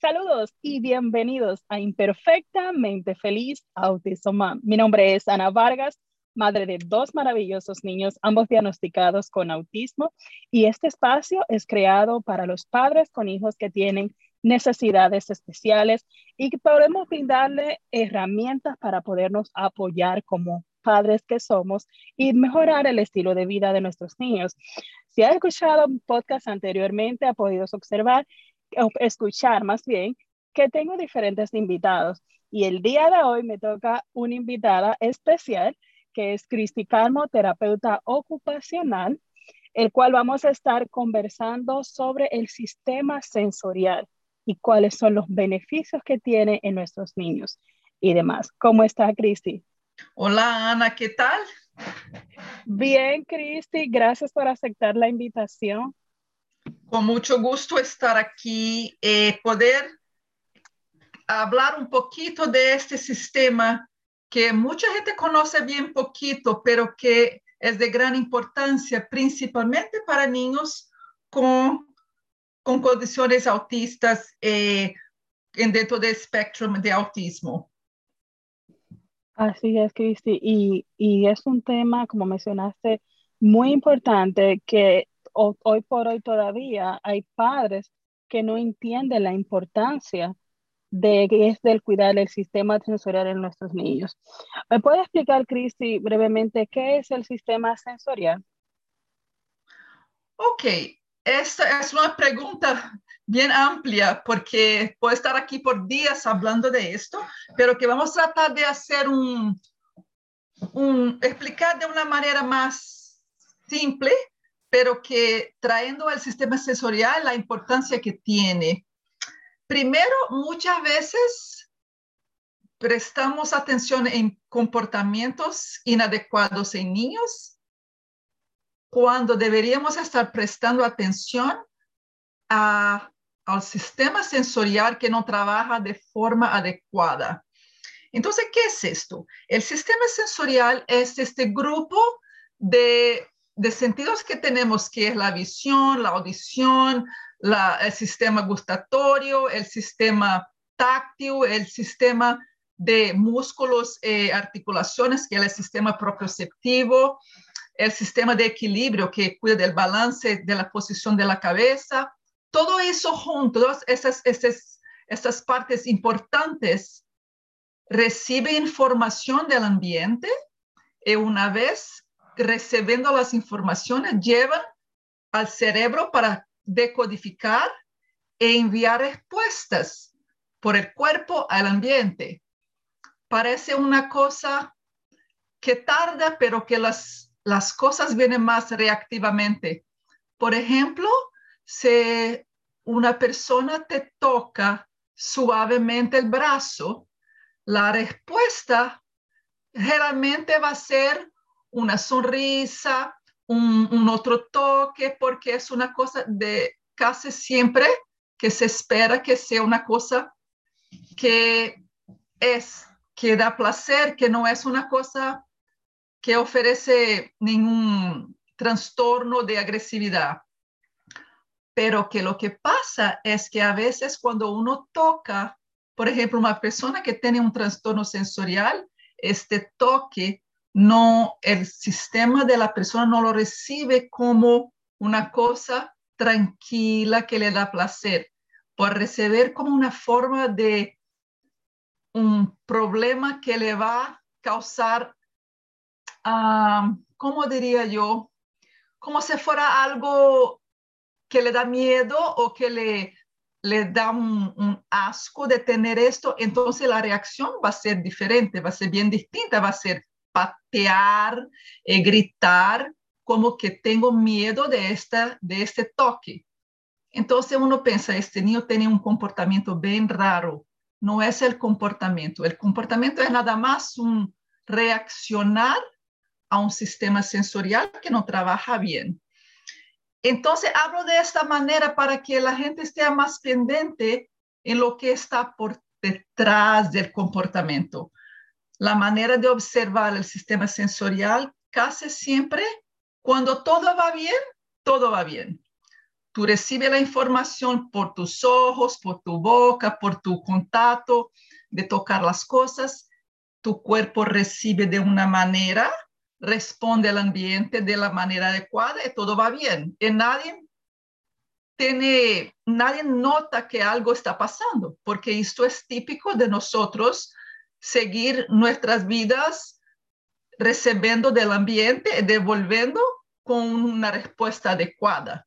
Saludos y bienvenidos a Imperfectamente Feliz Autismo Mom. Mi nombre es Ana Vargas, madre de dos maravillosos niños, ambos diagnosticados con autismo, y este espacio es creado para los padres con hijos que tienen necesidades especiales y que podemos brindarle herramientas para podernos apoyar como padres que somos y mejorar el estilo de vida de nuestros niños. Si has escuchado un podcast anteriormente, ha podido observar escuchar más bien que tengo diferentes invitados y el día de hoy me toca una invitada especial que es Cristi Calmo, terapeuta ocupacional, el cual vamos a estar conversando sobre el sistema sensorial y cuáles son los beneficios que tiene en nuestros niños y demás. ¿Cómo está Cristi? Hola Ana, ¿qué tal? Bien, Cristi, gracias por aceptar la invitación. Con mucho gusto estar aquí, eh, poder hablar un poquito de este sistema que mucha gente conoce bien poquito, pero que es de gran importancia, principalmente para niños con, con condiciones autistas eh, dentro del espectro de autismo. Así es, Cristi, y, y es un tema, como mencionaste, muy importante que hoy por hoy todavía hay padres que no entienden la importancia de que es del cuidar el sistema sensorial en nuestros niños. ¿Me puede explicar, Cristi, brevemente qué es el sistema sensorial? Ok, esta es una pregunta bien amplia porque puedo estar aquí por días hablando de esto, pero que vamos a tratar de hacer un, un explicar de una manera más simple pero que trayendo al sistema sensorial la importancia que tiene. Primero, muchas veces prestamos atención en comportamientos inadecuados en niños cuando deberíamos estar prestando atención a, al sistema sensorial que no trabaja de forma adecuada. Entonces, ¿qué es esto? El sistema sensorial es este grupo de de sentidos que tenemos, que es la visión, la audición, el sistema gustatorio, el sistema táctil, el sistema de músculos, e articulaciones, que es el sistema propioceptivo, el sistema de equilibrio, que cuida del balance de la posición de la cabeza. Todo eso junto, esas, esas, esas partes importantes, recibe información del ambiente y una vez recibiendo las informaciones, llevan al cerebro para decodificar e enviar respuestas por el cuerpo al ambiente. Parece una cosa que tarda, pero que las, las cosas vienen más reactivamente. Por ejemplo, si una persona te toca suavemente el brazo, la respuesta generalmente va a ser una sonrisa, un, otro toque, porque es una cosa de casi siempre que se espera que sea una cosa que es, que da placer, que no es una cosa que ofrece ningún trastorno de agresividad. Pero que lo que pasa es que a veces cuando uno toca, por ejemplo, una persona que tiene un trastorno sensorial, este toque no, el sistema de la persona no lo recibe como una cosa tranquila que le da placer, por recibir como una forma de un problema que le va a causar, ah, ¿cómo diría yo? Como si fuera algo que le da miedo o que le, le da un, asco de tener esto, entonces la reacción va a ser diferente, va a ser bien distinta, va a ser patear, eh, gritar, como que tengo miedo de, esta, de este toque. Entonces uno piensa, este niño tiene un comportamiento bien raro. No es el comportamiento. El comportamiento es nada más un reaccionar a un sistema sensorial que no trabaja bien. Entonces hablo de esta manera para que la gente esté más pendiente en lo que está por detrás del comportamiento la manera de observar el sistema sensorial casi siempre, cuando todo va bien, todo va bien. tú recibes la información por tus ojos, por tu boca, por tu contacto, de tocar las cosas, tu cuerpo recibe de una manera, responde al ambiente de la manera adecuada y todo va bien. Y nadie tiene, nadie nota que algo está pasando, porque esto es típico de nosotros seguir nuestras vidas recibiendo del ambiente y devolviendo con una respuesta adecuada.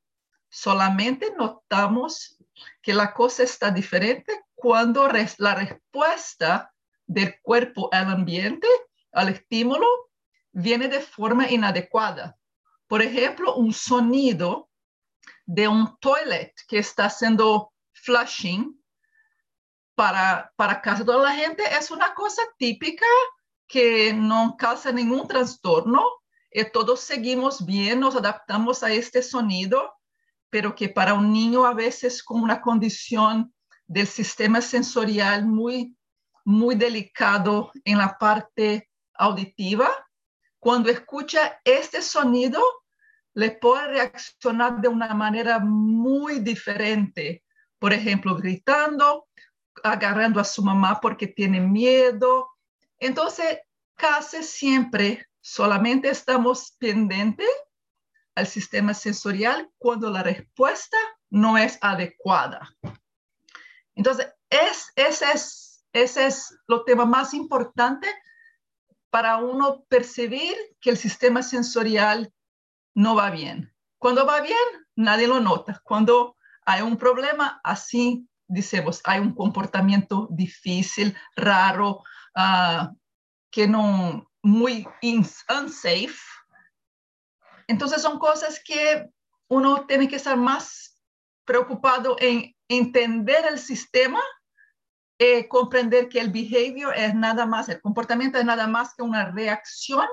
Solamente notamos que la cosa está diferente cuando la respuesta del cuerpo al ambiente, al estímulo, viene de forma inadecuada. Por ejemplo, un sonido de un toilet que está haciendo flushing para, para casi toda la gente es una cosa típica que no causa ningún trastorno. Y todos seguimos bien, nos adaptamos a este sonido, pero que para un niño a veces con una condición del sistema sensorial muy, muy delicado en la parte auditiva, cuando escucha este sonido, le puede reaccionar de una manera muy diferente. Por ejemplo, gritando, agarrando a su mamá porque tiene miedo. Entonces, casi siempre solamente estamos pendientes al sistema sensorial cuando la respuesta no es adecuada. Entonces, es, ese, es, ese es lo tema más importante para uno percibir que el sistema sensorial no va bien. Cuando va bien, nadie lo nota. Cuando hay un problema, así decimos, hay un comportamiento difícil, raro, uh, que no, muy unsafe. Entonces son cosas que uno tiene que estar más preocupado en entender el sistema, eh, comprender que el behavior es nada más, el comportamiento es nada más que una reacción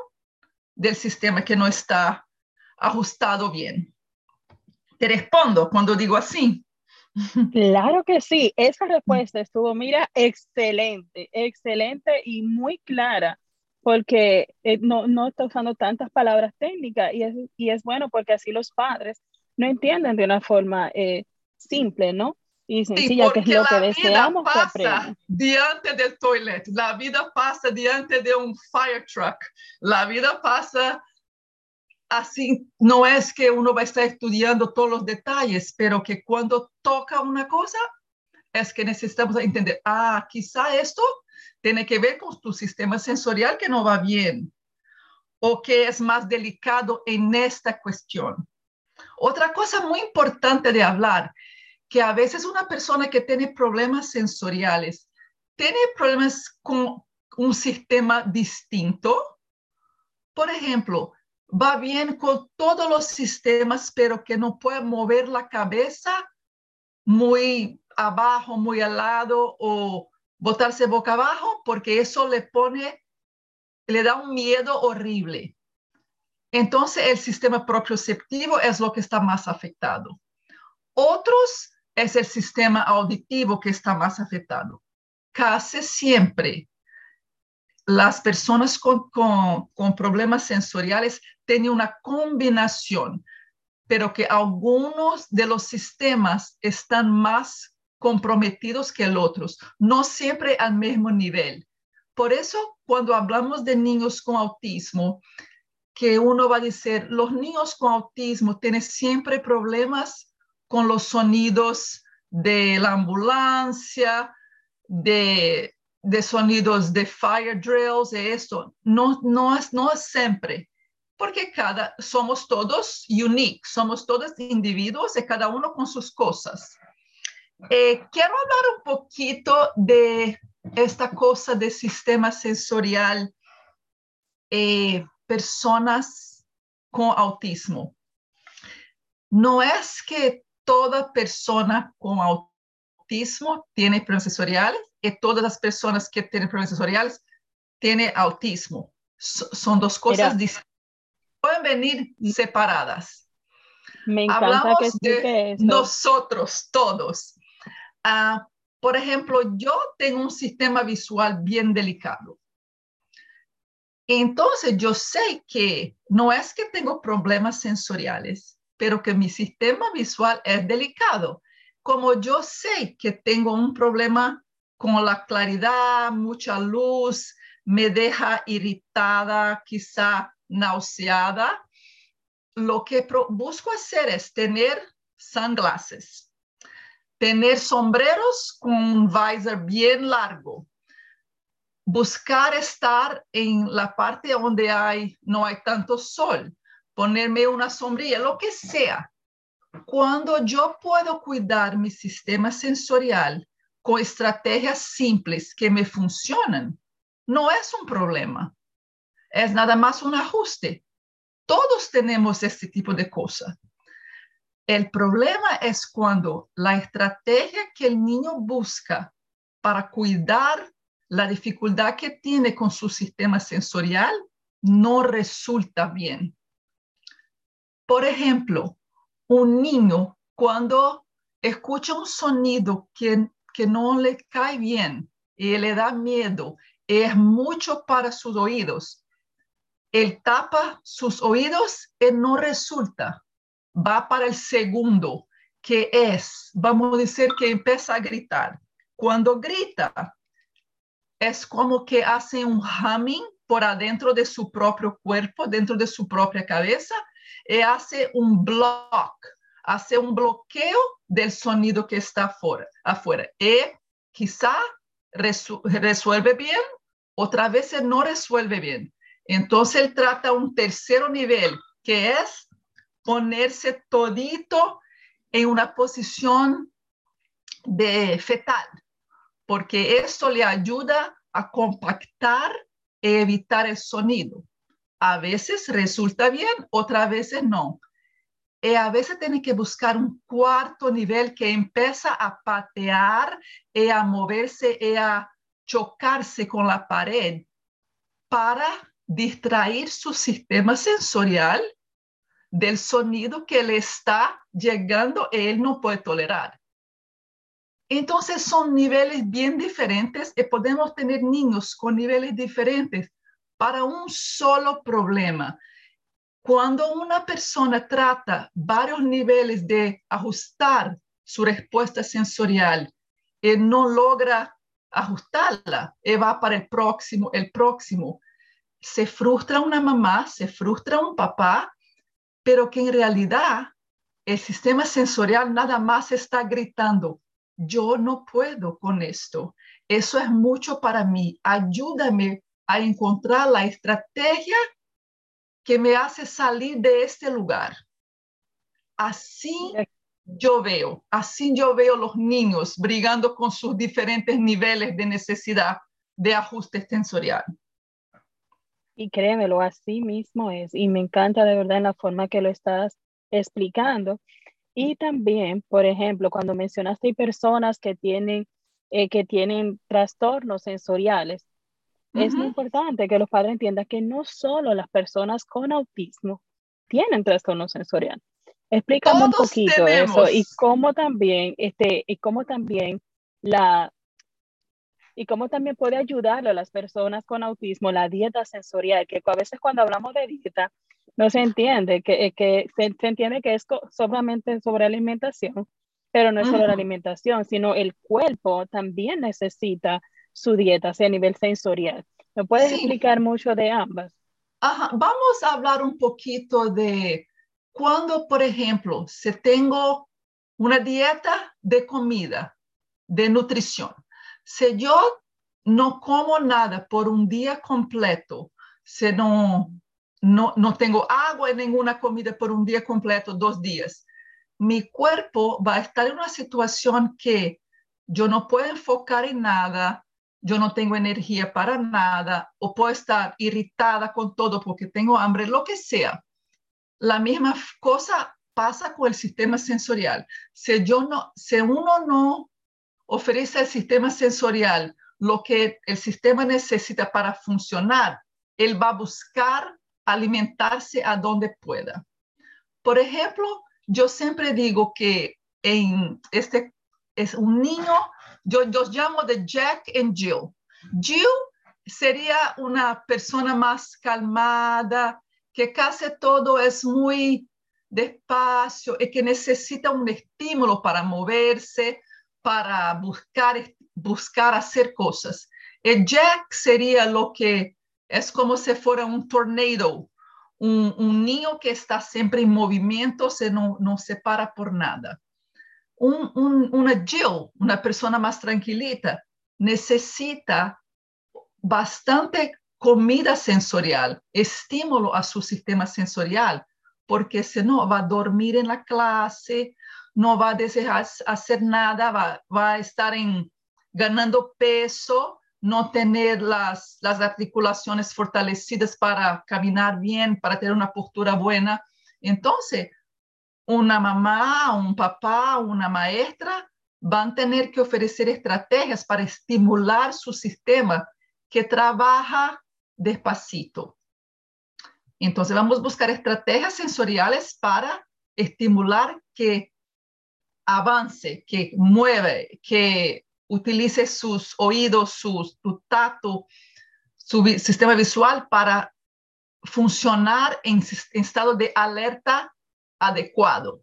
del sistema que no está ajustado bien. Te respondo cuando digo así. Claro que sí, esa respuesta estuvo, mira, excelente, excelente y muy clara, porque eh, no, no está usando tantas palabras técnicas y es, y es bueno porque así los padres no entienden de una forma eh, simple, ¿no? Y sencilla, que es lo que deseamos que aprendan. Diante del toilet, la vida pasa diante de un fire truck, la vida pasa así no es que uno va a estar estudiando todos los detalles, pero que cuando toca una cosa es que necesitamos entender, ah, quizá esto tiene que ver con tu sistema sensorial que no va bien o que es más delicado en esta cuestión. Otra cosa muy importante de hablar, que a veces una persona que tiene problemas sensoriales tiene problemas con un sistema distinto. Por ejemplo, va bien con todos los sistemas, pero que no puede mover la cabeza muy abajo, muy al lado o botarse boca abajo, porque eso le pone, le da un miedo horrible. Entonces el sistema propioceptivo es lo que está más afectado. Otros es el sistema auditivo que está más afectado. Casi siempre las personas con, con, problemas sensoriales tienen una combinación, pero que algunos de los sistemas están más comprometidos que otros, no siempre al mismo nivel. Por eso, cuando hablamos de niños con autismo, que uno va a decir, los niños con autismo tienen siempre problemas con los sonidos de la ambulancia, de de sonidos de fire drills, de esto, no, no, es, no es siempre, porque cada, somos todos unique, somos todos individuos y cada uno con sus cosas. Eh, quiero hablar un poquito de esta cosa de sistema sensorial, eh, personas con autismo. No es que toda persona con autismo tiene problemas sensoriales, y todas las personas que tienen problemas sensoriales tienen autismo. son dos cosas distintas. Pueden venir separadas. Me encanta Hablamos de nosotros todos. Uh, por ejemplo, yo tengo un sistema visual bien delicado. Entonces, yo sé que no es que tengo problemas sensoriales, pero que mi sistema visual es delicado. Como yo sé que tengo un problema con la claridad, mucha luz, me deja irritada, quizá nauseada, lo que busco hacer es tener sunglasses, tener sombreros con un visor bien largo, buscar estar en la parte donde hay, no hay tanto sol, ponerme una sombrilla, lo que sea. Cuando yo puedo cuidar mi sistema sensorial con estrategias simples que me funcionan, no es un problema. Es nada más un ajuste. Todos tenemos este tipo de cosas. El problema es cuando la estrategia que el niño busca para cuidar la dificultad que tiene con su sistema sensorial no resulta bien. Por ejemplo, un niño cuando escucha un sonido que, que no le cae bien y le da miedo, es mucho para sus oídos. Él tapa sus oídos y no resulta va para el segundo, que es, vamos a decir que empieza a gritar. Cuando grita, es como que hace un humming por adentro de su propio cuerpo, dentro de su propia cabeza, y hace un block, hace un bloqueo del sonido que está afuera. afuera. Y quizá resuelve bien, otra vez no resuelve bien. Entonces él trata un tercer nivel, que es ponerse todito en una posición de fetal, porque eso le ayuda a compactar y evitar el sonido. A veces resulta bien, otras veces no. Y a veces tiene que buscar un cuarto nivel que empieza a patear y a moverse y a chocarse con la pared para distraer su sistema sensorial del sonido que le está llegando él no puede tolerar. Entonces son niveles bien diferentes y podemos tener niños con niveles diferentes para un solo problema. Cuando una persona trata varios niveles de ajustar su respuesta sensorial y no logra ajustarla y va para el próximo, el próximo, se frustra una mamá, se frustra un papá pero que en realidad el sistema sensorial nada más está gritando, yo no puedo con esto, eso es mucho para mí, ayúdame a encontrar la estrategia que me hace salir de este lugar. Así yo veo, así yo veo los niños brigando con sus diferentes niveles de necesidad de ajuste sensorial. Y créemelo, así mismo es. Y me encanta de verdad en la forma que lo estás explicando. Y también, por ejemplo, cuando mencionaste personas que tienen, eh, que tienen trastornos sensoriales, es muy importante que los padres entiendan que no solo las personas con autismo tienen trastorno sensorial. Explícame un poquito eso y cómo también, este, y cómo también la, y cómo también puede ayudarle a las personas con autismo la dieta sensorial, que a veces cuando hablamos de dieta no se entiende, que, eh, que se, entiende que es solamente sobre alimentación, pero no es solo la alimentación, sino el cuerpo también necesita su dieta, sea, a nivel sensorial. ¿Me puedes explicar mucho de ambas? Vamos a hablar un poquito de cuando, por ejemplo, se tengo una dieta de comida, de nutrición, si yo no como nada por un día completo, si no, no, no tengo agua y ninguna comida por un día completo, dos días, mi cuerpo va a estar en una situación que yo no puedo enfocar en nada, yo no tengo energía para nada, o puedo estar irritada con todo porque tengo hambre, lo que sea. La misma cosa pasa con el sistema sensorial. Si, yo no, si uno no ofrece al sistema sensorial lo que el sistema necesita para funcionar, él va a buscar alimentarse a donde pueda. Por ejemplo, yo siempre digo que en este es un niño, yo los llamo de Jack and Jill. Jill sería una persona más calmada, que casi todo es muy despacio y que necesita un estímulo para moverse, para buscar, buscar hacer cosas. El jack sería lo que es como si fuera un tornado, un, niño que está siempre en movimiento, se no, no se para por nada. Un, una Jill, una persona más tranquilita, necesita bastante comida sensorial, estímulo a su sistema sensorial, porque si no va a dormir en la clase, no va a desear hacer nada, va, va a estar en, ganando peso, no tener las, las articulaciones fortalecidas para caminar bien, para tener una postura buena. Entonces, una mamá, un papá, una maestra van a tener que ofrecer estrategias para estimular su sistema que trabaja despacito. Entonces vamos a buscar estrategias sensoriales para estimular que avance, que mueve, que utilice sus oídos, su, su tacto, su sistema visual para funcionar en, estado de alerta adecuado.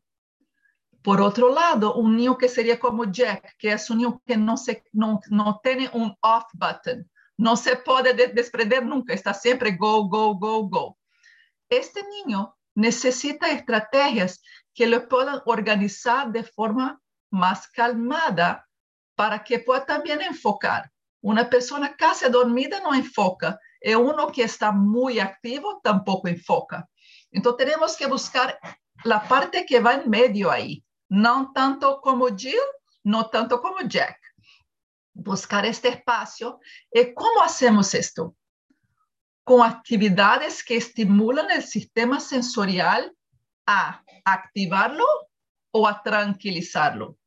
Por otro lado, un niño que sería como Jack, que es un niño que no, se, no, no tiene un off button, no se puede desprender nunca, está siempre go, go, go, go. Este niño necesita estrategias que le puedan organizar de forma más calmada para que pueda también enfocar. Una persona casi dormida no enfoca, y uno que está muy activo tampoco enfoca. Entonces tenemos que buscar la parte que va en medio ahí, no tanto como Jill, no tanto como Jack. Buscar este espacio. ¿Y cómo hacemos esto? Con actividades que estimulan el sistema sensorial a activarlo o a tranquilizarlo.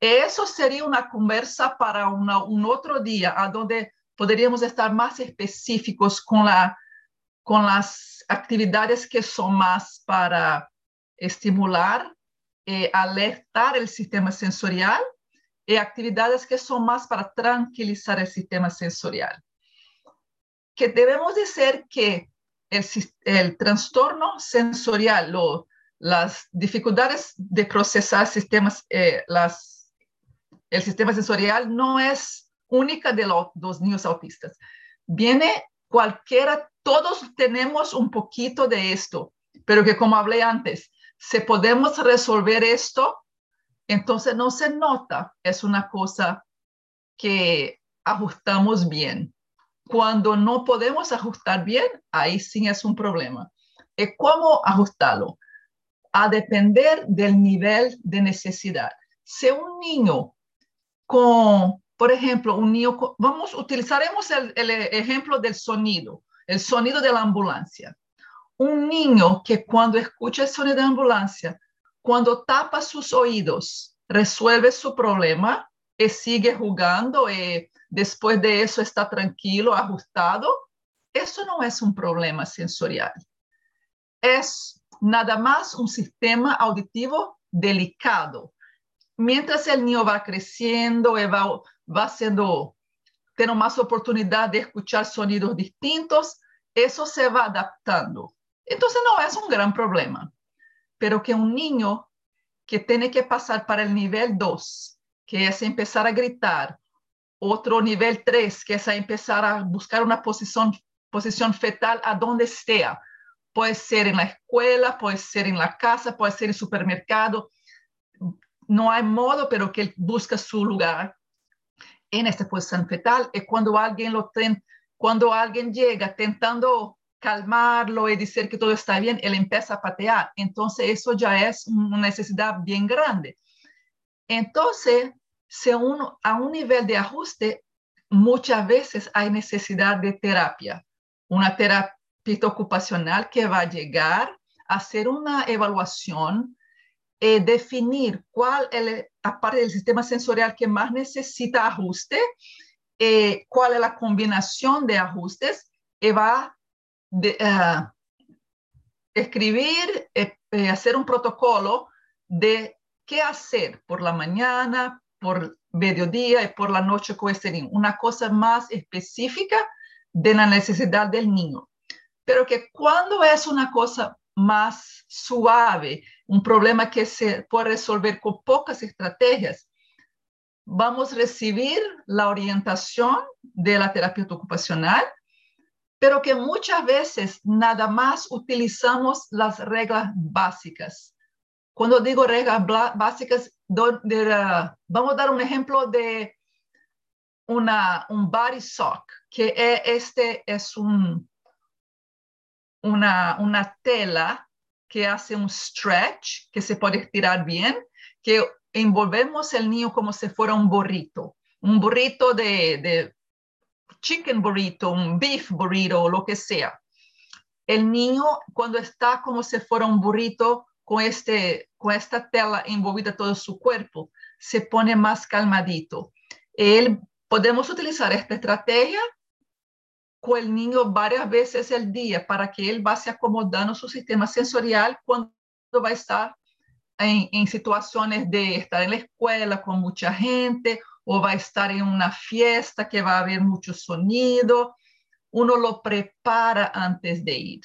Eso sería una conversa para un otro día, a donde podríamos estar más específicos con, la, con las actividades que son más para estimular, eh, alertar el sistema sensorial y actividades que son más para tranquilizar el sistema sensorial. Que debemos decir que el, el trastorno sensorial, lo, las dificultades de procesar sistemas, eh, las el sistema sensorial no es única de los niños autistas. Viene cualquiera, todos tenemos un poquito de esto, pero que como hablé antes, si podemos resolver esto, entonces no se nota, es una cosa que ajustamos bien. Cuando no podemos ajustar bien, ahí sí es un problema. ¿Y cómo ajustarlo? A depender del nivel de necesidad. Si un niño con, por ejemplo, un niño, vamos, utilizaremos el, el ejemplo del sonido, el sonido de la ambulancia. Un niño que cuando escucha el sonido de la ambulancia, cuando tapa sus oídos, resuelve su problema y sigue jugando y después de eso está tranquilo, ajustado, eso no es un problema sensorial. Es nada más un sistema auditivo delicado mientras el niño va creciendo va, va siendo, teniendo más oportunidad de escuchar sonidos distintos, eso se va adaptando. Entonces no es un gran problema, pero que un niño que tiene que pasar para el nivel 2, que es empezar a gritar, otro nivel 3, que es empezar a buscar una posición, posición fetal a donde sea. Puede ser en la escuela, puede ser en la casa, puede ser en el supermercado, no hay modo, pero que él busca su lugar en esta posición fetal. Y cuando alguien lo cuando alguien llega tentando calmarlo y decir que todo está bien, él empieza a patear. Entonces eso ya es una necesidad bien grande. Entonces, uno a un nivel de ajuste, muchas veces hay necesidad de terapia, una terapia ocupacional que va a llegar a hacer una evaluación eh, definir cuál es la parte del sistema sensorial que más necesita ajuste, eh, cuál es la combinación de ajustes, y va a eh, escribir, hacer un protocolo de qué hacer por la mañana, por mediodía y por la noche con este niño. Una cosa más específica de la necesidad del niño. Pero que cuando es una cosa más suave, un problema que se puede resolver con pocas estrategias, vamos a recibir la orientación de la terapia ocupacional, pero que muchas veces nada más utilizamos las reglas básicas. Cuando digo reglas básicas, vamos a dar un ejemplo de una, un body sock, que e, este es un, una, una tela que hace un stretch, que se puede estirar bien, que envolvemos el niño como si fuera un burrito, un burrito de, de chicken burrito, un beef burrito, lo que sea. El niño cuando está como si fuera un burrito con, este, con esta tela envolvida todo su cuerpo, se pone más calmadito. Él, podemos utilizar esta estrategia con el niño varias veces al día para que él vaya acomodando su sistema sensorial cuando va a estar en, situaciones de estar en la escuela con mucha gente o va a estar en una fiesta que va a haber mucho sonido, uno lo prepara antes de ir.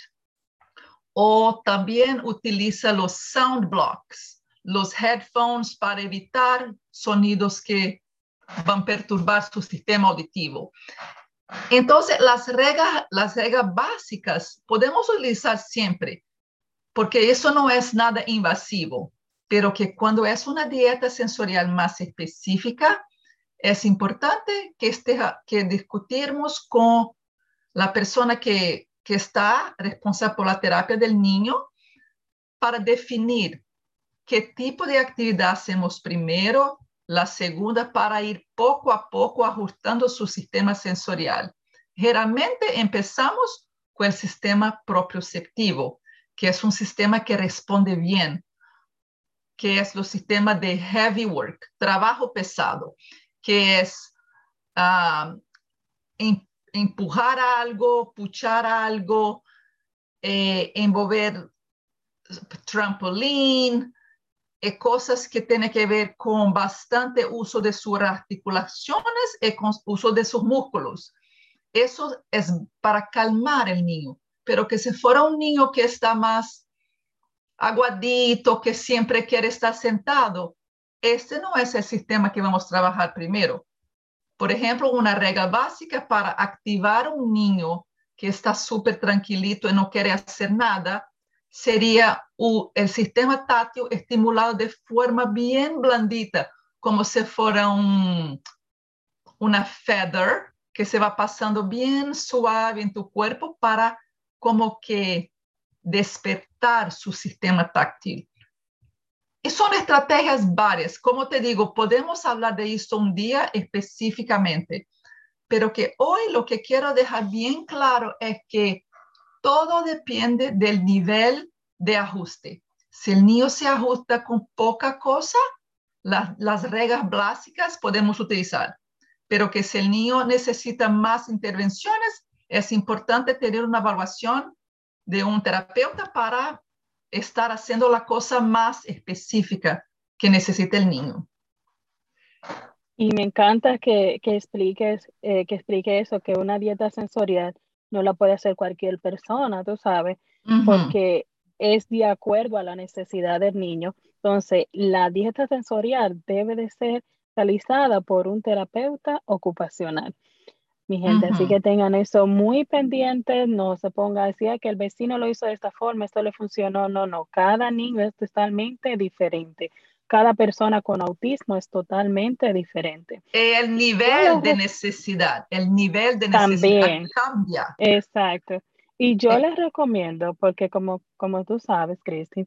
O también utiliza los sound blocks, los headphones para evitar sonidos que van a perturbar su sistema auditivo. Entonces, las reglas, las reglas básicas podemos utilizar siempre, porque eso no es nada invasivo pero que cuando es una dieta sensorial más específica, es importante que, esté, que discutirmos con la persona que, que está responsable por la terapia del niño para definir qué tipo de actividad hacemos primero, la segunda para ir poco a poco ajustando su sistema sensorial. Generalmente empezamos con el sistema propioceptivo, que es un sistema que responde bien que es el sistema de heavy work, trabajo pesado, que es uh, empujar algo, puchar algo, eh, envolver trampolín, eh, cosas que tienen que ver con bastante uso de sus articulaciones y con uso de sus músculos. Eso es para calmar el niño, pero que si fuera un niño que está más aguadito, que siempre quiere estar sentado. Este no es el sistema que vamos a trabajar primero. Por ejemplo, una regla básica para activar un niño que está súper tranquilito y no quiere hacer nada sería el sistema táctil estimulado de forma bien blandita, como si fuera un, una feather que se va pasando bien suave en tu cuerpo para como que despertar su sistema táctil. Y son estrategias varias. Como te digo, podemos hablar de esto un día específicamente, pero que hoy lo que quiero dejar bien claro es que todo depende del nivel de ajuste. Si el niño se ajusta con poca cosa, las reglas básicas podemos utilizar, pero que si el niño necesita más intervenciones, es importante tener una evaluación de un terapeuta para estar haciendo la cosa más específica que necesita el niño. Y me encanta que, que expliques, eh, que explique eso, que una dieta sensorial no la puede hacer cualquier persona, tú sabes, porque es de acuerdo a la necesidad del niño. Entonces, la dieta sensorial debe de ser realizada por un terapeuta ocupacional mi gente. Así que tengan eso muy pendiente, no se ponga así que el vecino lo hizo de esta forma, esto le funcionó. No, no, cada niño es totalmente diferente. Cada persona con autismo es totalmente diferente. El nivel de necesidad, el nivel de necesidad También. cambia. Exacto. Y yo eh. les recomiendo, porque como, como tú sabes, Cristi,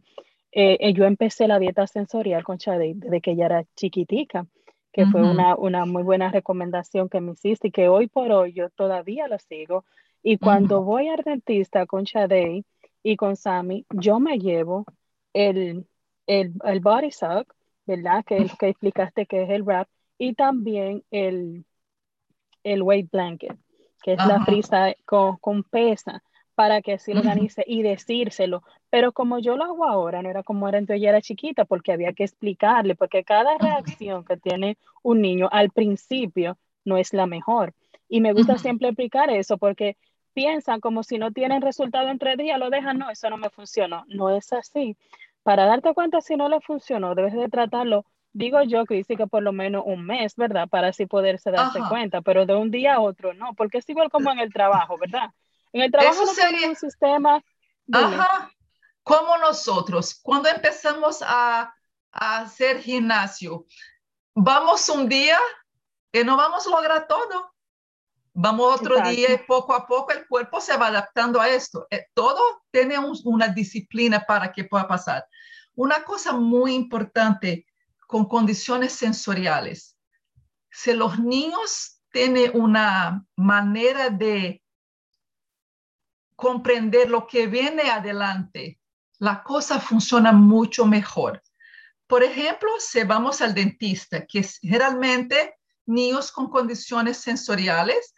eh, eh, yo empecé la dieta sensorial con Chade desde que ella era chiquitica que fue una, una, muy buena recomendación que me hiciste y que hoy por hoy yo todavía lo sigo. Y cuando voy al dentista con Shadei y con Sammy, yo me llevo el, el, el body sock, ¿verdad? Que es lo que explicaste que es el wrap, y también el, el weight blanket, que es la frisa con, con pesa para que así lo organice y decírselo. Pero como yo lo hago ahora, no era como era entonces yo era chiquita, porque había que explicarle, porque cada reacción que tiene un niño al principio no es la mejor. Y me gusta siempre explicar eso, porque piensan como si no tienen resultado en tres días, lo dejan, no, eso no me funcionó. No es así. Para darte cuenta si no le funcionó, debes de tratarlo, digo yo, Cristi, que por lo menos un mes, ¿verdad? Para así poderse darse cuenta, pero de un día a otro no, porque es igual como en el trabajo, ¿verdad? En el trabajo no sería... un sistema... Ajá, como nosotros, cuando empezamos a, a hacer gimnasio, vamos un día y no vamos a lograr todo Vamos otro día y poco a poco el cuerpo se va adaptando a esto. Eh, todo tiene una disciplina para que pueda pasar. Una cosa muy importante con condiciones sensoriales. Si los niños tienen una manera de comprender lo que viene adelante, la cosa funciona mucho mejor. Por ejemplo, si vamos al dentista, que generalmente niños con condiciones sensoriales,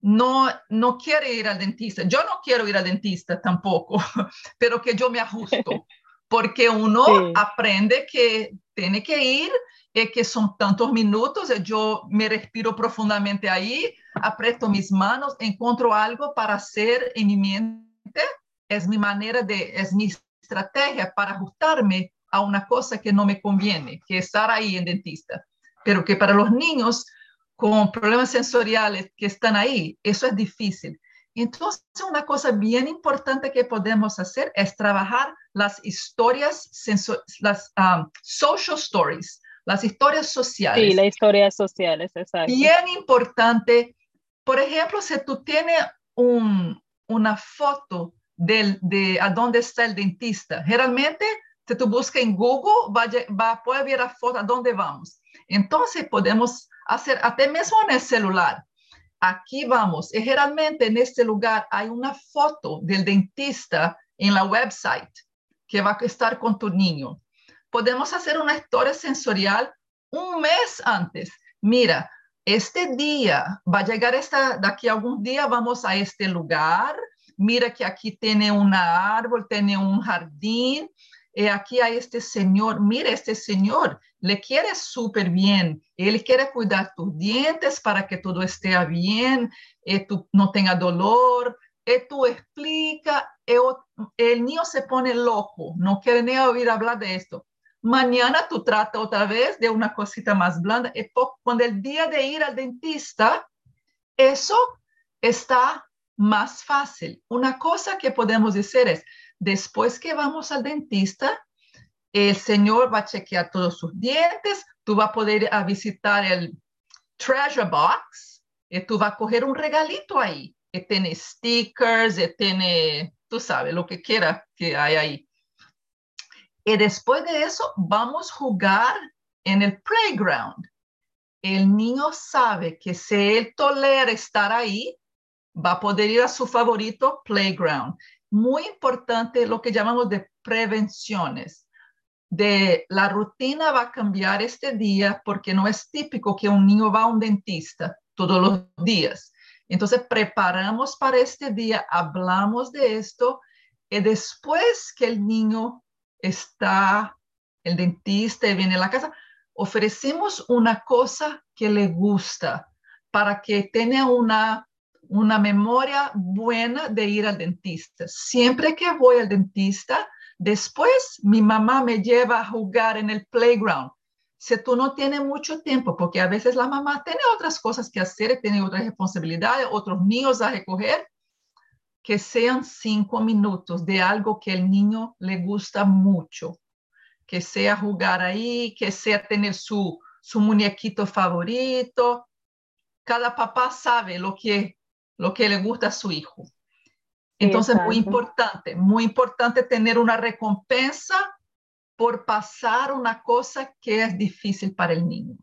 no, no quiere ir al dentista. Yo no quiero ir al dentista tampoco, pero que yo me ajusto, porque uno aprende que tiene que ir, y que son tantos minutos, yo me respiro profundamente ahí, aprieto mis manos, encuentro algo para hacer en mi mente, es mi manera de, es mi estrategia para ajustarme a una cosa que no me conviene, que es estar ahí en dentista. Pero que para los niños con problemas sensoriales que están ahí, eso es difícil. Entonces, una cosa bien importante que podemos hacer es trabajar las historias, las um, social stories, las historias sociales. Sí, las historias sociales, exacto. Bien importante. Por ejemplo, si tú tienes una foto de a dónde está el dentista, generalmente, si tú buscas en Google, va, va, puede ver la foto a dónde vamos. Entonces, podemos hacer, até mesmo en el celular. Aquí vamos, y generalmente en este lugar hay una foto del dentista en la website que va a estar con tu niño. Podemos hacer una historia sensorial un mes antes. Mira, este día va a llegar esta, de aquí a algún día vamos a este lugar. Mira que aquí tiene un árbol, tiene un jardín. Y aquí hay este señor, mira, este señor le quiere súper bien, él quiere cuidar tus dientes para que todo esté bien, y tú no tenga dolor, y tú explica, el niño se pone loco, no quiere ni oír hablar de esto. Mañana tú tratas otra vez de una cosita más blanda, y cuando el día de ir al dentista, eso está más fácil. Una cosa que podemos decir es, después que vamos al dentista, el señor va a chequear todos sus dientes, tú vas a poder a visitar el treasure box y tú vas a coger un regalito ahí, que tiene stickers, que tiene, tú sabes, lo que quiera que hay ahí. Y después de eso, vamos a jugar en el playground. El niño sabe que si él tolera estar ahí, va a poder ir a su favorito playground. Muy importante lo que llamamos de prevenciones de la rutina va a cambiar este día porque no es típico que un niño va a un dentista todos los días. Entonces preparamos para este día, hablamos de esto y después que el niño está, el dentista viene a la casa, ofrecemos una cosa que le gusta para que tenga una, una memoria buena de ir al dentista. Siempre que voy al dentista, Después mi mamá me lleva a jugar en el playground. Si tú no tienes mucho tiempo, porque a veces la mamá tiene otras cosas que hacer, tiene otras responsabilidades, otros niños a recoger, que sean cinco minutos de algo que el niño le gusta mucho, que sea jugar ahí, que sea tener su, su muñequito favorito. Cada papá sabe lo que, lo que le gusta a su hijo. Entonces, muy importante, muy importante tener una recompensa por pasar una cosa que es difícil para el niño.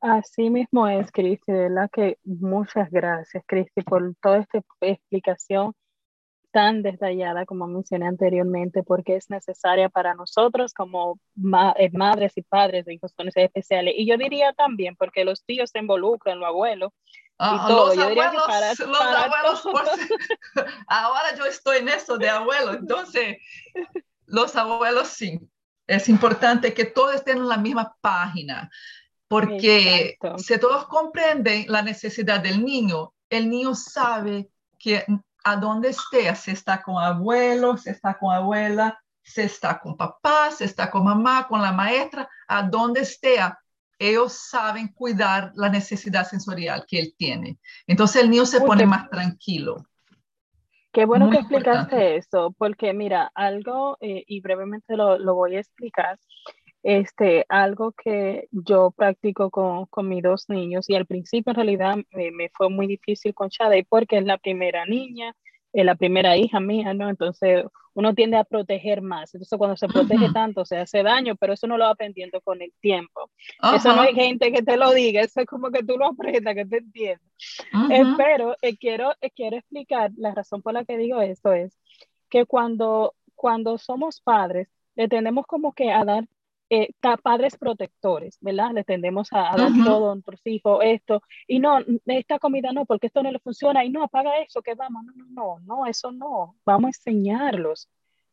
Así mismo es, Cristi, de verdad que muchas gracias, Cristi, por toda esta explicación tan detallada como mencioné anteriormente, porque es necesaria para nosotros como eh, madres y padres de hijos con especiales. Y yo diría también, porque los tíos se involucran, los abuelos, Ah, los abuelos, los abuelos ahora yo estoy en eso de abuelo, entonces los abuelos sí, es importante que todos estén en la misma página, porque si todos comprenden la necesidad del niño, el niño sabe que a dónde esté, si está con abuelo, si está con abuela, si está con papá, si está con mamá, con la maestra, a dónde esté, ellos saben cuidar la necesidad sensorial que él tiene. Entonces el niño se pone más tranquilo. Qué bueno que explicaste eso, porque mira, algo, eh, y brevemente lo, lo, voy a explicar, este, algo que yo practico con, con mis dos niños, y al principio en realidad me fue muy difícil con Shadey porque es la primera niña, es la primera hija mía, ¿no? Entonces uno tiende a proteger más. Entonces cuando se protege tanto se hace daño, pero eso no lo va aprendiendo con el tiempo. Eso no hay gente que te lo diga, eso es como que tú lo aprendas, que te entiendas. Eh, pero eh, quiero, eh, quiero explicar la razón por la que digo esto es que cuando, cuando somos padres, le tenemos como que a dar eh, padres protectores, ¿verdad? Le tendemos a, dar todo a nuestros hijos, esto, y no, esta comida no, porque esto no le funciona, y no, apaga eso, que vamos, no, no, no, no, eso no, vamos a enseñarlos,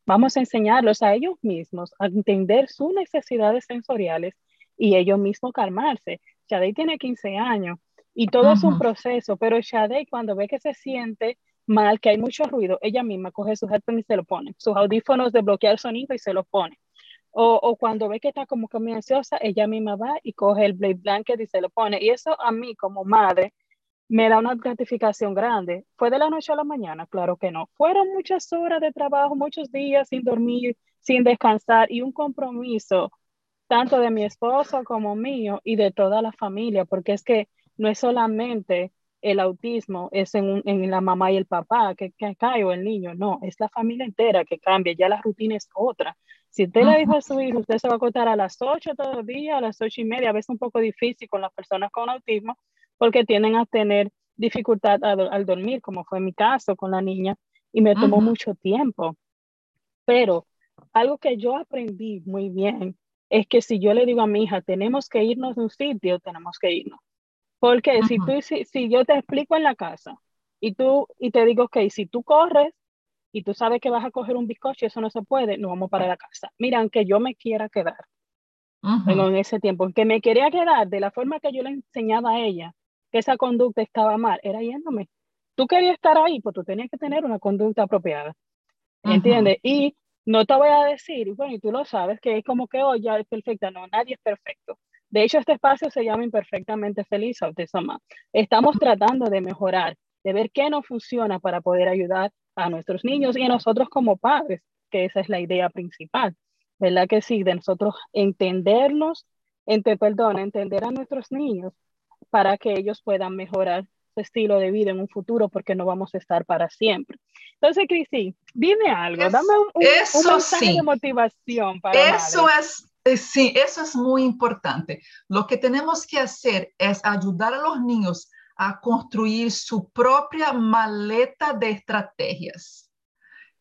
vamos a enseñarlos a ellos mismos a entender sus necesidades sensoriales y ellos mismos calmarse. Shadei tiene 15 años y todo es un proceso, pero Shadei cuando ve que se siente mal, que hay mucho ruido, ella misma coge sus headphones y se lo pone, sus audífonos de bloquear sonido y se lo pone o, o, cuando ve que está como que muy ansiosa, ella misma va y coge el blade blanket y se lo pone. Y eso a mí como madre me da una gratificación grande. ¿Fue de la noche a la mañana? Claro que no. Fueron muchas horas de trabajo, muchos días sin dormir, sin descansar y un compromiso tanto de mi esposo como mío y de toda la familia, porque es que no es solamente el autismo, es en, en la mamá y el papá que, que cae o el niño, no, es la familia entera que cambia, ya la rutina es otra. Si usted le dijo a su hijo, usted se va a acostar a las 8 todos los días, a las 8 y media, a veces un poco difícil con las personas con autismo, porque tienden a tener dificultad al, dormir, como fue mi caso con la niña, y me tomó mucho tiempo. Pero algo que yo aprendí muy bien es que si yo le digo a mi hija, tenemos que irnos de un sitio, tenemos que irnos. Porque si, tú, si, si, yo te explico en la casa y, tú, y te digo, ok, si tú corres y tú sabes que vas a coger un bizcocho y eso no se puede, nos vamos para la casa. Mira, aunque yo me quiera quedar en ese tiempo, que me quería quedar de la forma que yo le enseñaba a ella que esa conducta estaba mal, era yéndome. Tú querías estar ahí, pues tú tenías que tener una conducta apropiada. ¿Entiendes? Y no te voy a decir, bueno, y tú lo sabes, que es como que, oh, ya es perfecta. No, nadie es perfecto. De hecho, este espacio se llama Imperfectamente Feliz Autismo. Estamos tratando de mejorar, de ver qué no funciona para poder ayudar a nuestros niños y a nosotros como padres, que esa es la idea principal, ¿verdad? Que sí, de nosotros entendernos, ente, perdón, entender a nuestros niños para que ellos puedan mejorar su estilo de vida en un futuro porque no vamos a estar para siempre. Entonces, Cristi, dime algo, dame un, mensaje de motivación para Eso es eh, Sí, eso es muy importante. Lo que tenemos que hacer es ayudar a los niños a construir su propia maleta de estrategias.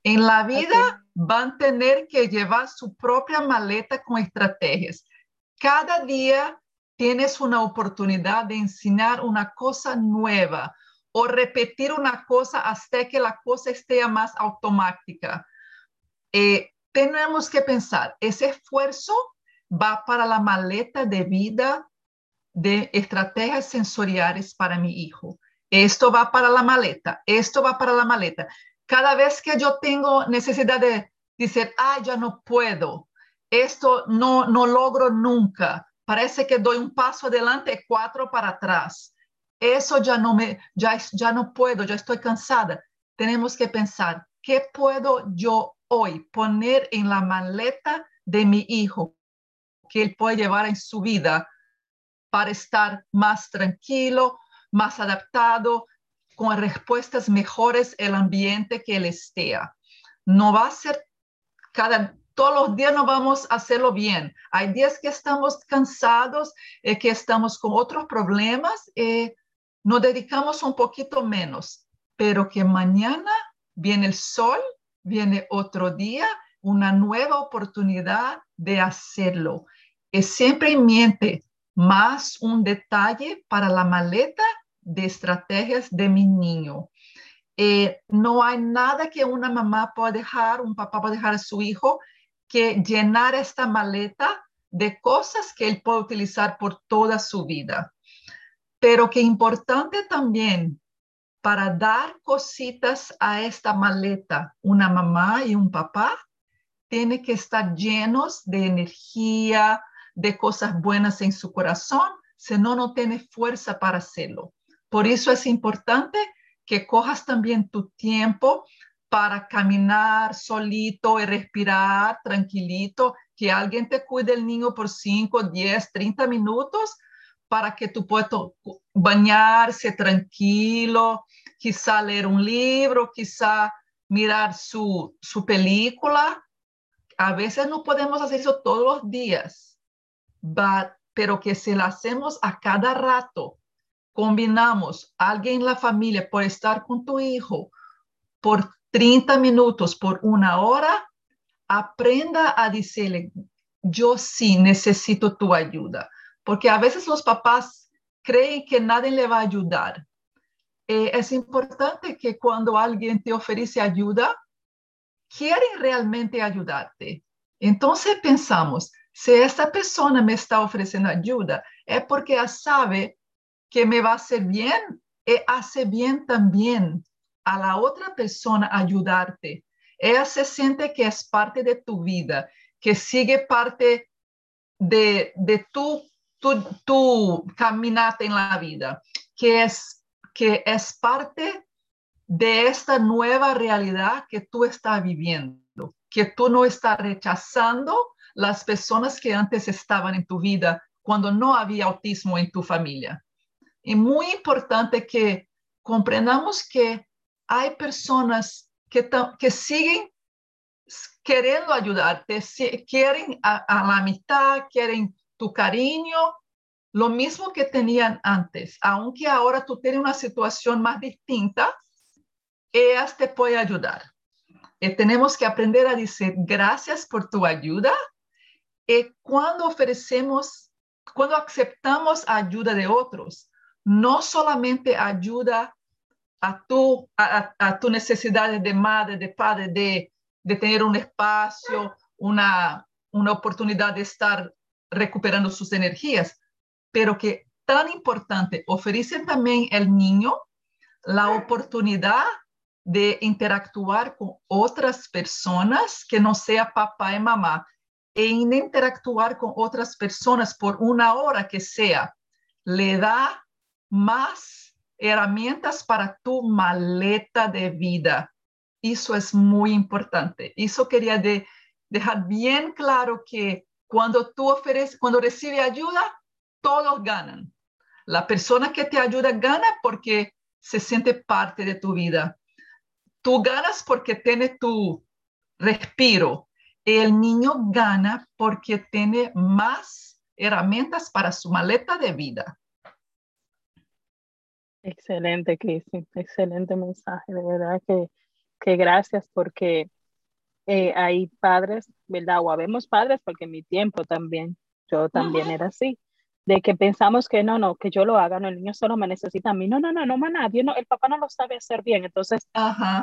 En la vida van a tener que llevar su propia maleta con estrategias. Cada día tienes una oportunidad de enseñar una cosa nueva o repetir una cosa hasta que la cosa esté más automática. Eh, tenemos que pensar, ese esfuerzo va para la maleta de vida de estrategias sensoriales para mi hijo. Esto va para la maleta, esto va para la maleta. Cada vez que yo tengo necesidad de decir, ah, ya no puedo, esto no, no logro nunca, parece que doy un paso adelante, cuatro para atrás. Eso ya no me, ya, ya no puedo, ya estoy cansada. Tenemos que pensar, ¿qué puedo yo hoy poner en la maleta de mi hijo que él puede llevar en su vida para estar más tranquilo, más adaptado, con respuestas mejores el ambiente que él esté. No va a ser cada, todos los días no vamos a hacerlo bien. Hay días que estamos cansados, eh, que estamos con otros problemas, eh, nos dedicamos un poquito menos, pero que mañana viene el sol, viene otro día, una nueva oportunidad de hacerlo. Es siempre en mente, más un detalle para la maleta de estrategias de mi niño. Eh, no hay nada que una mamá pueda dejar, un papá pueda dejar a su hijo que llenar esta maleta de cosas que él puede utilizar por toda su vida. Pero que importante también para dar cositas a esta maleta, una mamá y un papá, tiene que estar llenos de energía, de cosas buenas en su corazón, si no, no tiene fuerza para hacerlo. Por eso es importante que cojas también tu tiempo para caminar solito y respirar tranquilito, que alguien te cuide el niño por 5, 10, 30 minutos para que tú puedas bañarse tranquilo, quizá leer un libro, quizá mirar su, su película. A veces no podemos hacer eso todos los días, pero que si lo hacemos a cada rato, combinamos alguien en la familia por estar con tu hijo por 30 minutos, por una hora, aprenda a decirle, yo sí necesito tu ayuda porque a veces los papás creen que nadie le va a ayudar. Eh, es importante que cuando alguien te ofrece ayuda, quieren realmente ayudarte. Entonces pensamos, si esta persona me está ofreciendo ayuda, es porque sabe que me va a hacer bien y hace bien también a la otra persona ayudarte. Ella se siente que es parte de tu vida, que sigue parte de, de tu tu, caminata en la vida, que es, que es parte de esta nueva realidad que tú estás viviendo, que tú no estás rechazando las personas que antes estaban en tu vida cuando no había autismo en tu familia. Y muy importante que comprendamos que hay personas que, siguen queriendo ayudarte, quieren a, a la mitad, quieren tu cariño, lo mismo que tenían antes, aunque ahora tú tienes una situación más distinta, ellas te pueden ayudar. Y tenemos que aprender a decir gracias por tu ayuda. Y cuando ofrecemos, cuando aceptamos ayuda de otros, no solamente ayuda a tu, a, tu necesidad de madre, de padre, de, tener un espacio, una, una oportunidad de estar recuperando sus energías, pero que tan importante, ofrece también el niño la oportunidad de interactuar con otras personas que no sea papá y mamá, e interactuar con otras personas por una hora que sea, le da más herramientas para tu maleta de vida. Eso es muy importante. Eso quería de, dejar bien claro que cuando tú ofreces, cuando recibe ayuda, todos ganan. La persona que te ayuda gana porque se siente parte de tu vida. Tú ganas porque tiene tu respiro. El niño gana porque tiene más herramientas para su maleta de vida. Excelente, Cristi. Excelente mensaje. De verdad que, que gracias porque eh, hay padres, ¿verdad? O habemos padres porque en mi tiempo también, yo también era así, de que pensamos que no, no, que yo lo haga, no, el niño solo me necesita a mí, no, no, no, no, nadie, no, el papá no lo sabe hacer bien, entonces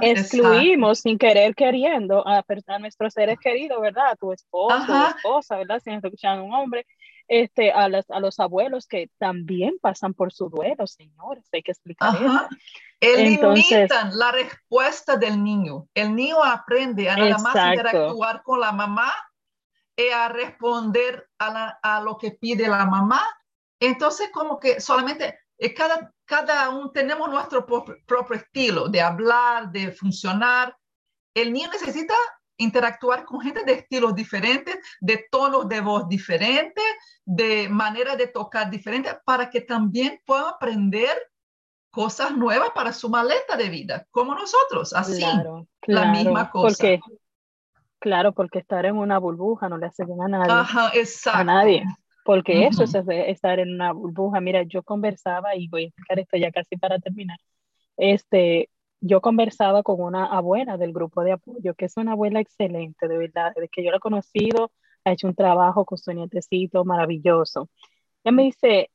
excluimos sin querer queriendo a, a, nuestros seres queridos, ¿verdad? A tu esposo, tu esposa, ¿verdad? Si nos escuchan un hombre, este, a, las, a los abuelos que también pasan por su duelo, señores, hay que explicar eso. Elimitan la respuesta del niño. El niño aprende a nada más interactuar con la mamá a responder a, a, lo que pide la mamá. Entonces, como que solamente eh, cada, cada uno tenemos nuestro propio estilo de hablar, de funcionar. El niño necesita interactuar con gente de estilos diferentes, de tonos de voz diferentes, de manera de tocar diferentes, para que también pueda aprender cosas nuevas para su maleta de vida, como nosotros, así, la misma cosa. Porque, claro, porque estar en una burbuja no le hace bien a nadie. Ajá, exacto. A nadie. Porque eso es estar en una burbuja. Mira, yo conversaba, y voy a explicar esto ya casi para terminar. Este, yo conversaba con una abuela del grupo de apoyo, que es una abuela excelente, de verdad, desde que yo la he conocido, ha hecho un trabajo con su nietecito maravilloso. Ella me dice,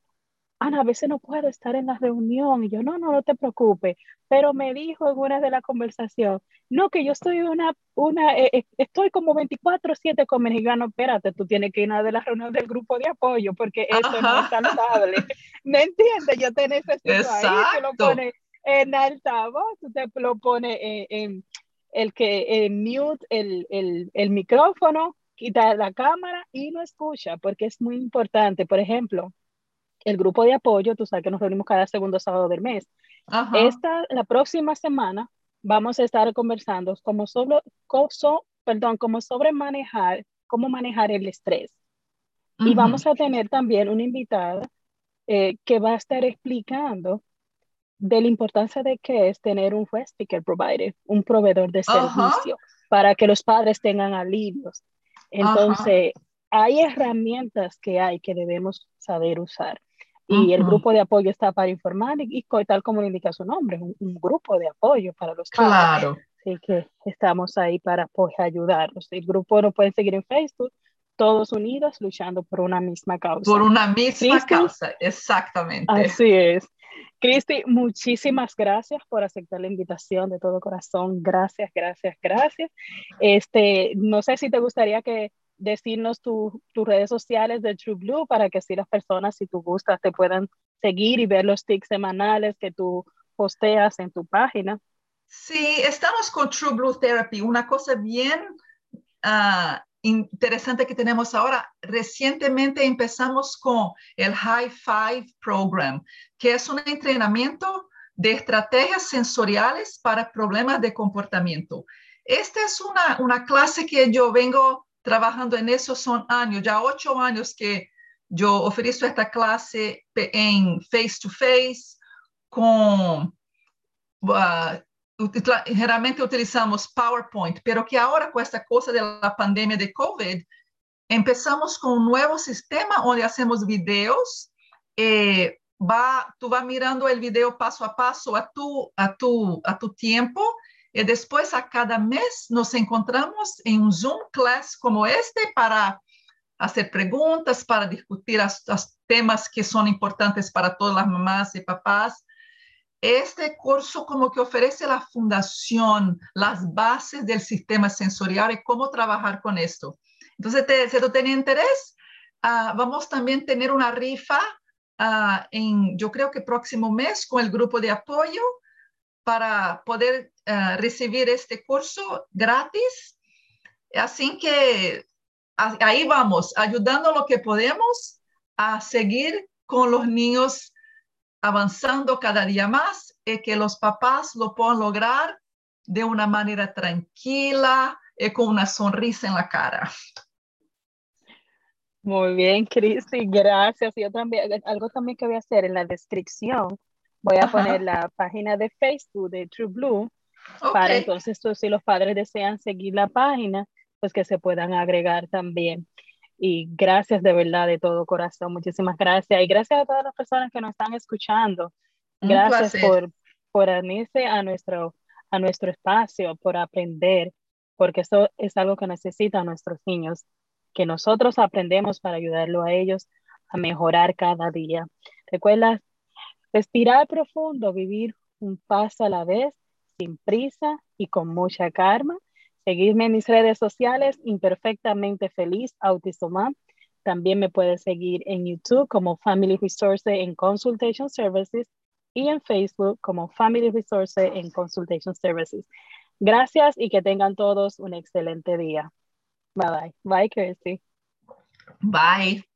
Ana, a veces no puedo estar en la reunión. Y yo, no, no, no te preocupes. Pero me dijo en una de las conversaciones, no, que yo estoy una, una, eh, eh, estoy como 24-7 con mexicano. Espérate, tú tienes que ir a una de las reuniones del grupo de apoyo porque eso no es saludable. ¿Me entiendes? Yo te necesito ahí, lo en altavoz, usted lo pone en, el que en mute el, el, el micrófono, quita la cámara y no escucha, porque es muy importante. Por ejemplo, el grupo de apoyo, tú sabes que nos reunimos cada segundo sábado del mes. Esta, la próxima semana vamos a estar conversando como sobre, perdón, como sobre manejar, cómo manejar el estrés. Y vamos a tener también una invitada eh, que va a estar explicando de la importancia de que es tener un speaker provider, un proveedor de servicio, para que los padres tengan alivios. Entonces, hay herramientas que hay que debemos saber usar. Y el grupo de apoyo está para informar y, tal como indica su nombre, un, un grupo de apoyo para los padres. Claro. Así que estamos ahí para pues, ayudarlos. El grupo lo pueden seguir en Facebook, todos unidos luchando por una misma causa. Por una misma causa, exactamente. Así es. Cristi, muchísimas gracias por aceptar la invitación de todo corazón. Gracias, gracias, gracias. Este, no sé si te gustaría que decirnos tus redes sociales de True Blue para que si las personas, si tú gustas, te puedan seguir y ver los tics semanales que tú posteas en tu página. Sí, estamos con True Blue Therapy, una cosa bien uh, interesante que tenemos ahora. Recientemente empezamos con el High Five Program, que es un entrenamiento de estrategias sensoriales para problemas de comportamiento. Esta es una, una clase que yo vengo trabajando en eso, son años, ya ocho que yo ofrezco esta clase en face to face. Uh, geralmente utilizamos PowerPoint, pero que ahora con esta cosa de la pandemia de COVID, empezamos con un nuevo sistema donde hacemos videos. Eh, va, vas mirando el video paso a paso a tu, a tu, a tu tiempo y después a cada mes nos encontramos en un Zoom class como este para hacer preguntas, para discutir los temas que son importantes para todas las mamás y papás este curso como que ofrece la fundación, las bases del sistema sensorial y cómo trabajar con esto. Entonces, si tú tienes interés, uh, vamos también a tener una rifa uh, en, yo creo que próximo mes con el grupo de apoyo para poder uh, recibir este curso gratis. Así que ahí vamos, ayudando lo que podemos a seguir con los niños avanzando cada día más y que los papás lo puedan lograr de una manera tranquila y con una sonrisa en la cara. Muy bien, Cristi, gracias. Yo también, algo también que voy a hacer en la descripción, voy a poner la página de Facebook de True Blue, para entonces si los padres desean seguir la página, pues que se puedan agregar también. Y gracias de verdad, de todo corazón. Muchísimas gracias. Y gracias a todas las personas que nos están escuchando. gracias por, por unirse a nuestro, a nuestro espacio, por aprender, porque eso es algo que necesitan nuestros niños, que nosotros aprendemos para ayudarlo a ellos a mejorar cada día. Recuerda, respirar profundo, vivir un paso a la vez, sin prisa y con mucha calma Seguirme en mis redes sociales, imperfectamente feliz, Autisomam. También me puedes seguir en YouTube como Family Resource en Consultation Services y en Facebook como Family Resource en Consultation Services. Gracias y que tengan todos un excelente día. Bye bye. Bye, Kirsty. Bye.